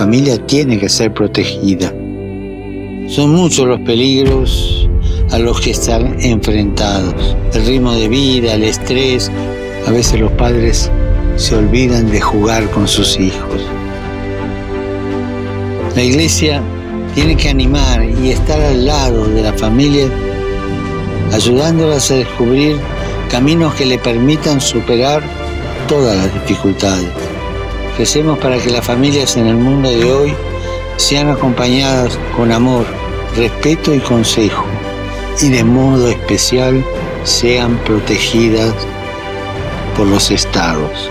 familia tiene que ser protegida. Son muchos los peligros a los que están enfrentados. El ritmo de vida, el estrés. A veces los padres se olvidan de jugar con sus hijos. La iglesia tiene que animar y estar al lado de la familia, ayudándolas a descubrir caminos que le permitan superar todas las dificultades. Recemos para que las familias en el mundo de hoy sean acompañadas con amor, respeto y consejo, y de modo especial sean protegidas por los estados.